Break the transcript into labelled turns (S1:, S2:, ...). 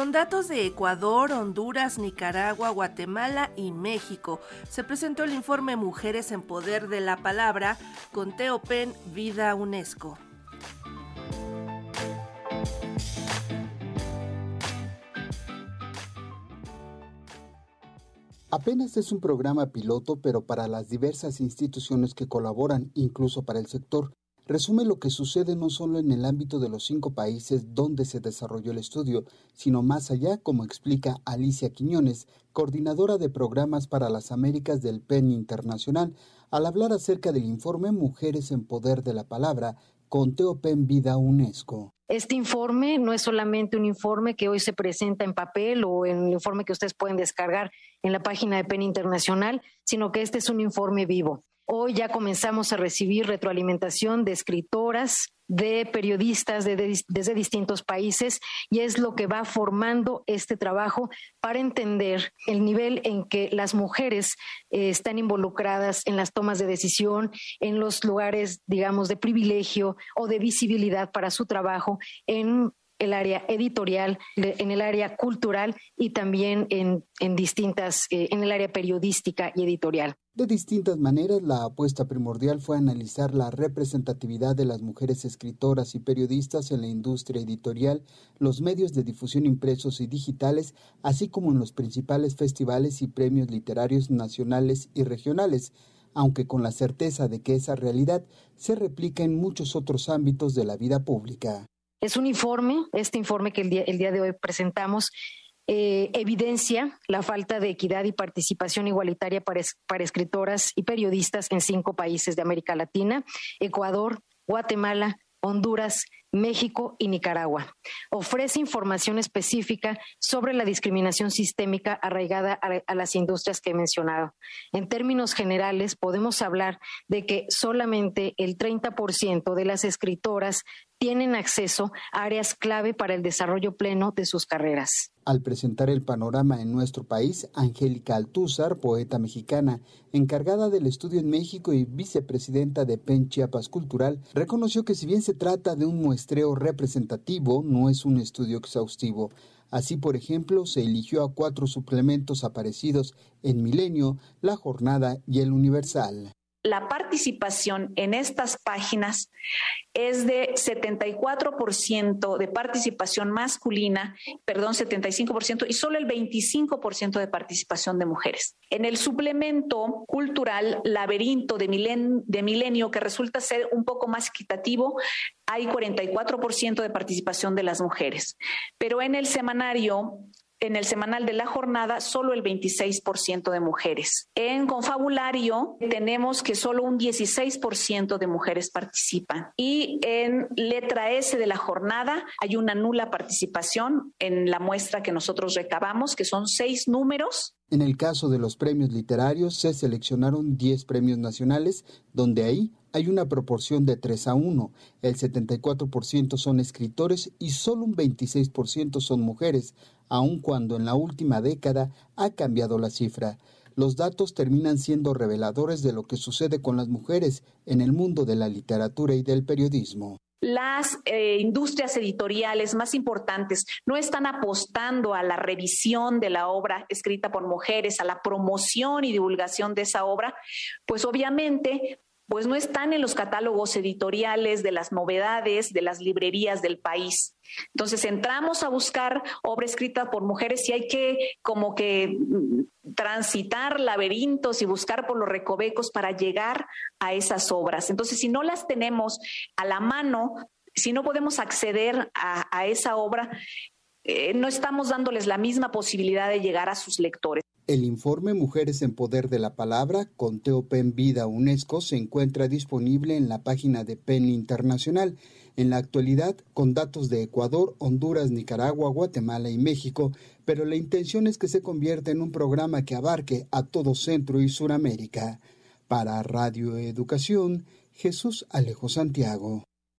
S1: Con datos de Ecuador, Honduras, Nicaragua, Guatemala y México, se presentó el informe Mujeres en Poder de la Palabra con Teopen Vida UNESCO.
S2: Apenas es un programa piloto, pero para las diversas instituciones que colaboran, incluso para el sector, resume lo que sucede no solo en el ámbito de los cinco países donde se desarrolló el estudio, sino más allá, como explica Alicia Quiñones, coordinadora de programas para las Américas del PEN Internacional, al hablar acerca del informe Mujeres en Poder de la Palabra, con Teopen Vida UNESCO.
S3: Este informe no es solamente un informe que hoy se presenta en papel o en un informe que ustedes pueden descargar en la página de PEN Internacional, sino que este es un informe vivo. Hoy ya comenzamos a recibir retroalimentación de escritoras, de periodistas desde distintos países y es lo que va formando este trabajo para entender el nivel en que las mujeres eh, están involucradas en las tomas de decisión, en los lugares, digamos, de privilegio o de visibilidad para su trabajo en el área editorial, en el área cultural y también en, distintas, eh, en el área periodística y editorial.
S2: De distintas maneras, la apuesta primordial fue analizar la representatividad de las mujeres escritoras y periodistas en la industria editorial, los medios de difusión impresos y digitales, así como en los principales festivales y premios literarios nacionales y regionales, aunque con la certeza de que esa realidad se replica en muchos otros ámbitos de la vida pública.
S3: Es un informe, este informe que el día, el día de hoy presentamos, eh, evidencia la falta de equidad y participación igualitaria para, para escritoras y periodistas en cinco países de América Latina, Ecuador, Guatemala, Honduras, México y Nicaragua. Ofrece información específica sobre la discriminación sistémica arraigada a, las industrias que he mencionado. En términos generales, podemos hablar de que solamente el 30% de las escritoras tienen acceso a áreas clave para el desarrollo pleno de sus carreras.
S2: Al presentar el panorama en nuestro país, Angélica Altúzar, poeta mexicana, encargada del estudio en México y vicepresidenta de PEN Chiapas Cultural, reconoció que si bien se trata de un muestreo representativo, no es un estudio exhaustivo. Así, por ejemplo, se eligió a cuatro suplementos aparecidos en Milenio, La Jornada y El Universal
S4: la participación en estas páginas es de 74% de participación masculina, perdón, 75% y solo el 25% de participación de mujeres. En el suplemento cultural Laberinto de, de Milenio, que resulta ser un poco más equitativo, hay 44% de participación de las mujeres. Pero en el semanario en el semanal de la jornada solo el 26% de mujeres. En confabulario tenemos que solo un 16% de mujeres participan. Y en letra S de la jornada hay una nula participación en la muestra que nosotros recabamos, que son seis números
S2: en el caso de los premios literarios se seleccionaron 10 premios nacionales, donde ahí hay una proporción de 3 a 1. El 74% son escritores y solo un 26% son mujeres, aun cuando en la última década ha cambiado la cifra. Los datos terminan siendo reveladores de lo que sucede con las mujeres en el mundo de la literatura y del periodismo
S4: las eh, industrias editoriales más importantes no están apostando a la revisión de la obra escrita por mujeres, a la promoción y divulgación de esa obra, pues obviamente pues no están en los catálogos editoriales de las novedades de las librerías del país. Entonces entramos a buscar obra escrita por mujeres y hay que como que mm, transitar laberintos y buscar por los recovecos para llegar a esas obras. Entonces, si no las tenemos a la mano, si no podemos acceder a, esa obra, eh, no estamos dándoles la misma posibilidad de llegar a sus lectores.
S2: El informe Mujeres en Poder de la Palabra con Pen Vida UNESCO se encuentra disponible en la página de PEN Internacional. En la actualidad, con datos de Ecuador, Honduras, Nicaragua, Guatemala y México, pero la intención es que se convierta en un programa que abarque a todo Centro y Suramérica. Para Radio Educación, Jesús Alejo Santiago.